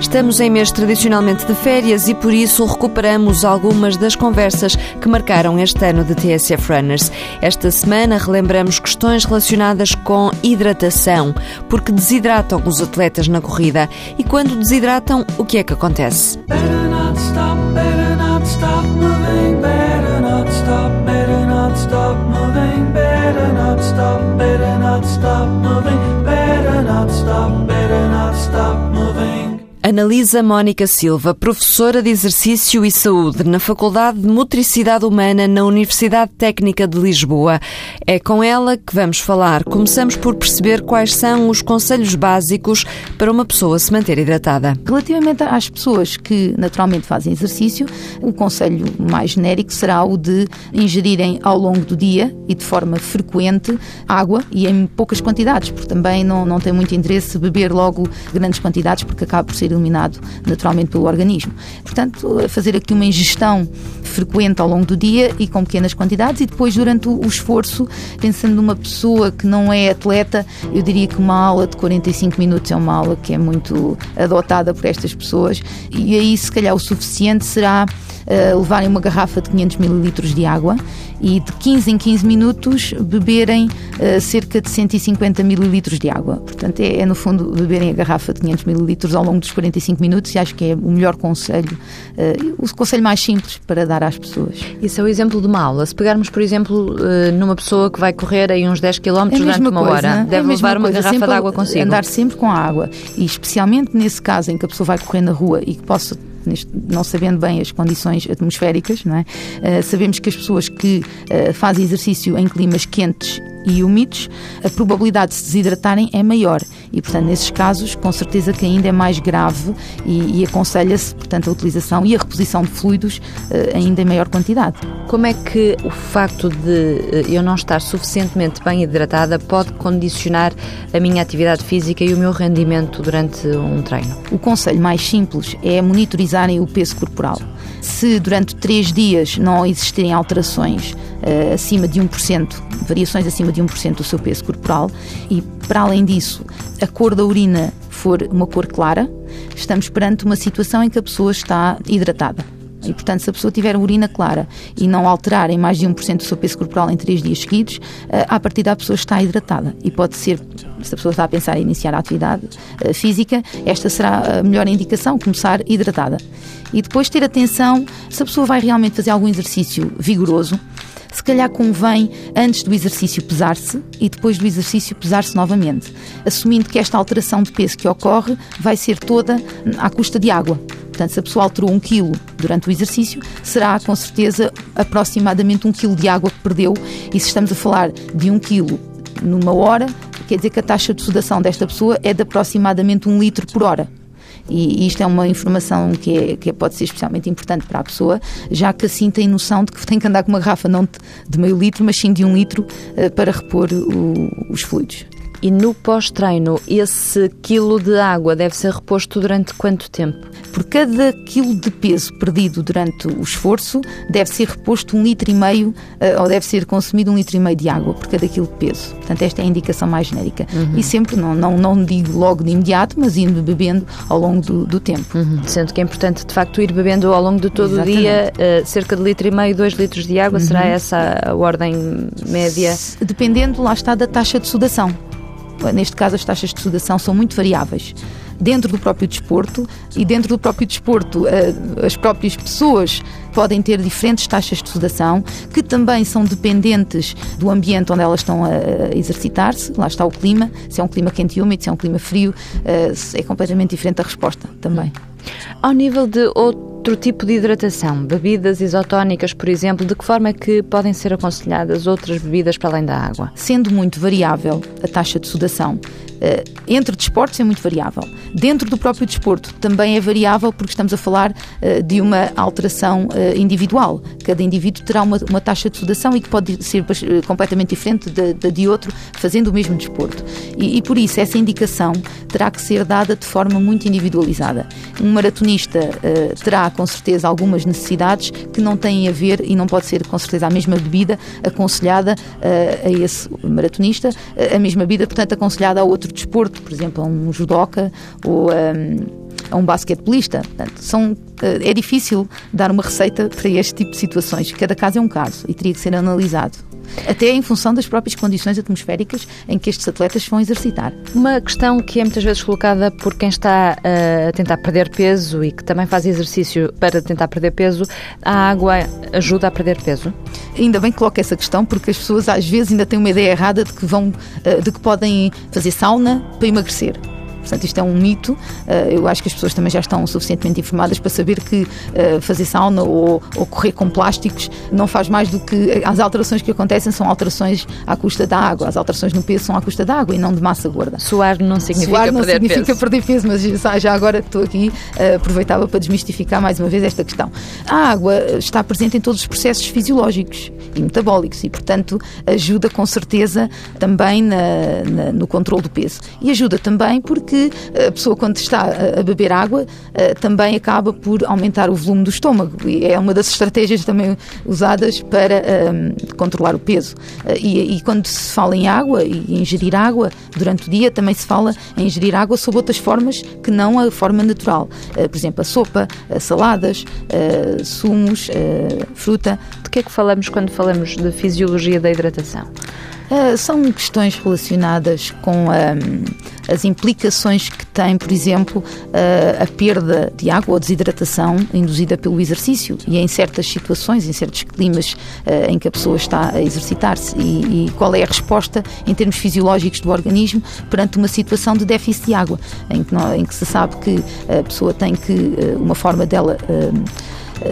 Estamos em mês tradicionalmente de férias e por isso recuperamos algumas das conversas que marcaram este ano de TSF Runners. Esta semana relembramos questões relacionadas com hidratação, porque desidratam os atletas na corrida. E quando desidratam, o que é que acontece? Better Analisa Mónica Silva, professora de Exercício e Saúde na Faculdade de Motricidade Humana na Universidade Técnica de Lisboa. É com ela que vamos falar. Começamos por perceber quais são os conselhos básicos para uma pessoa se manter hidratada. Relativamente às pessoas que naturalmente fazem exercício, o conselho mais genérico será o de ingerirem ao longo do dia e de forma frequente água e em poucas quantidades, porque também não, não tem muito interesse beber logo grandes quantidades, porque acaba por ser eliminado naturalmente pelo organismo. Portanto, fazer aqui uma ingestão frequente ao longo do dia e com pequenas quantidades e depois durante o esforço, pensando numa pessoa que não é atleta, eu diria que uma aula de 45 minutos é uma aula que é muito adotada por estas pessoas e aí se calhar o suficiente será uh, levarem uma garrafa de 500 mililitros de água e de 15 em 15 minutos beberem uh, cerca de 150 mililitros de água. Portanto, é, é, no fundo beberem a garrafa de 500 mililitros ao longo dos 45 minutos e acho que é o melhor conselho, uh, o conselho mais simples para dar às pessoas. Isso é o exemplo de uma aula. Se pegarmos, por exemplo, numa pessoa que vai correr aí uns 10 km é durante uma coisa, hora, é deve é levar uma garrafa de água consigo. Andar sempre com a água e especialmente nesse caso em que a pessoa vai correr na rua e que possa não sabendo bem as condições atmosféricas, não é? Uh, sabemos que as pessoas que uh, fazem exercício em climas quentes e úmidos, a probabilidade de se desidratarem é maior. E, portanto, nesses casos, com certeza que ainda é mais grave e, e aconselha-se, portanto, a utilização e a reposição de fluidos uh, ainda em maior quantidade. Como é que o facto de eu não estar suficientemente bem hidratada pode condicionar a minha atividade física e o meu rendimento durante um treino? O conselho mais simples é monitorizarem o peso corporal. Se durante três dias não existirem alterações uh, acima de 1%, variações acima de 1% do seu peso corporal, e para além disso, a cor da urina for uma cor clara, estamos perante uma situação em que a pessoa está hidratada. E, portanto, se a pessoa tiver urina clara e não alterar em mais de 1% do seu peso corporal em 3 dias seguidos, eh, a partir da pessoa está hidratada. E pode ser, se a pessoa está a pensar em iniciar a atividade eh, física, esta será a melhor indicação, começar hidratada. E depois ter atenção se a pessoa vai realmente fazer algum exercício vigoroso, se calhar convém, antes do exercício, pesar-se e depois do exercício, pesar-se novamente, assumindo que esta alteração de peso que ocorre vai ser toda à custa de água. Portanto, se a pessoa alterou um quilo durante o exercício, será com certeza aproximadamente um quilo de água que perdeu. E se estamos a falar de um quilo numa hora, quer dizer que a taxa de sudação desta pessoa é de aproximadamente um litro por hora. E isto é uma informação que, é, que pode ser especialmente importante para a pessoa, já que assim tem noção de que tem que andar com uma garrafa não de meio litro, mas sim de um litro eh, para repor o, os fluidos. E no pós-treino, esse quilo de água deve ser reposto durante quanto tempo? Por cada quilo de peso perdido durante o esforço, deve ser reposto um litro e meio, eh, ou deve ser consumido um litro e meio de água por cada quilo de peso. Portanto, esta é a indicação mais genérica. Uhum. E sempre, não, não, não digo logo de imediato, mas indo bebendo ao longo do, do tempo. Uhum. Sendo que é importante, de facto, ir bebendo ao longo de todo Exatamente. o dia uh, cerca de litro e meio, dois litros de água. Uhum. Será essa a ordem média? Dependendo, lá está, da taxa de sudação neste caso as taxas de sudação são muito variáveis dentro do próprio desporto e dentro do próprio desporto eh, as próprias pessoas podem ter diferentes taxas de sudação que também são dependentes do ambiente onde elas estão a exercitar-se. Lá está o clima, se é um clima quente e úmido, se é um clima frio, eh, é completamente diferente a resposta também. Ao nível de outro tipo de hidratação, bebidas isotónicas, por exemplo, de que forma é que podem ser aconselhadas outras bebidas para além da água? Sendo muito variável a taxa de sudação, entre desportos é muito variável. Dentro do próprio desporto também é variável porque estamos a falar eh, de uma alteração eh, individual. Cada indivíduo terá uma, uma taxa de sudação e que pode ser completamente diferente da, de, de, outro fazendo o mesmo desporto. E, e, por isso essa indicação terá que ser dada de forma muito individualizada. Um maratonista terá com certeza algumas necessidades que não têm a ver e não pode ser com certeza a mesma bebida aconselhada a esse maratonista, a mesma bebida, portanto, aconselhada a outro outro desporto, por exemplo, a um judoca ou um, a um basquetebolista. Portanto, são, é difícil dar uma receita para este tipo de situações. Cada caso é um caso e teria que ser analisado até em função das próprias condições atmosféricas em que estes atletas vão exercitar. Uma questão que é muitas vezes colocada por quem está eh, a tentar perder peso e que também faz exercício para tentar perder peso, a água ajuda a perder peso? Ainda bem que coloca essa questão, porque as pessoas às vezes ainda têm uma ideia errada de que vão, eh, de que podem fazer sauna para emagrecer. Portanto, isto é um mito. Eh, eu acho que as pessoas também já estão suficientemente informadas para saber que eh, fazer sauna ou, ou correr com plásticos não faz mais do que. As alterações que acontecem são alterações à custa da água. As alterações no peso são à custa da água e não de massa gorda. Suar não significa Suar não perder significa peso. perder peso, mas já agora que estou aqui, eh, aproveitava para desmistificar mais uma vez esta questão. A água está presente em todos os processos fisiológicos e metabólicos e, portanto, ajuda com certeza também na, na, no controle do peso. E ajuda também porque a pessoa, quando está a beber água, eh, também acaba por aumentar o volume do estômago. E é uma das estratégias também usadas para um, ehm, controlar o peso. Eh, e, e, quando se fala em água e ingerir água durante o dia, também se fala em ingerir água sob outras formas que não a forma natural. Eh, por exemplo, a sopa, saladas, sumos, fruta. De que é que falamos quando falamos de fisiologia da hidratação? Uh, são questões relacionadas com um, as implicações que tem, por exemplo, uh, a perda de água ou desidratação induzida pelo exercício e em certas situações, em certos climas uh, em que a pessoa está a exercitar-se. E, e, qual é a resposta em termos fisiológicos do organismo perante uma situação de déficit de água, em que, não, em que se sabe que a pessoa tem que, uma forma dela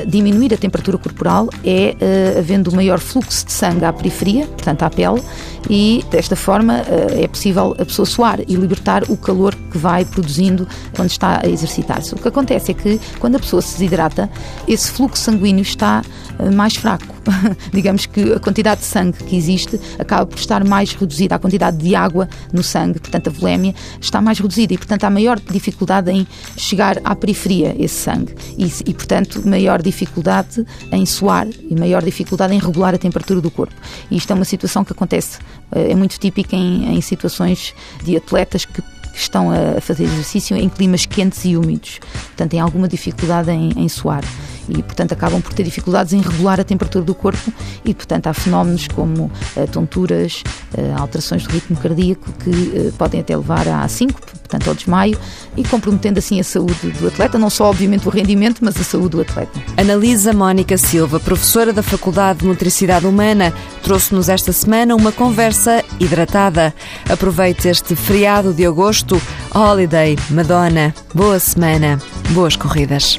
diminuir a temperatura corporal é uh, havendo maior fluxo de sangue à periferia, portanto à pele, e desta forma uh, é possível a pessoa suar e libertar o calor que vai produzindo quando está a exercitar-se. O que acontece é que quando a pessoa se desidrata, esse fluxo sanguíneo está uh, mais fraco. Digamos que a quantidade de sangue que existe acaba por estar mais reduzida, a quantidade de água no sangue, portanto a volémia, está mais reduzida e, portanto, há maior dificuldade em chegar à periferia esse sangue e, e portanto, maior dificuldade em suar e maior dificuldade em regular a temperatura do corpo. E isto é uma situação que acontece, eh, é muito típica em, em situações de atletas que estão a fazer exercício em climas quentes e úmidos, portanto, têm alguma dificuldade em, em suar e, portanto, acabam por ter dificuldades em regular a temperatura do corpo e, portanto, há fenómenos como uh, tonturas, uh, alterações do ritmo cardíaco que uh, podem até levar à síncope, portanto, ao desmaio e comprometendo assim a saúde do atleta, não só, obviamente, o rendimento, mas a saúde do atleta. Analisa Mónica Silva, professora da Faculdade de Nutricidade Humana, trouxe-nos esta semana uma conversa hidratada. Aproveite este feriado de agosto, Holiday, Madonna. Boa semana, boas corridas.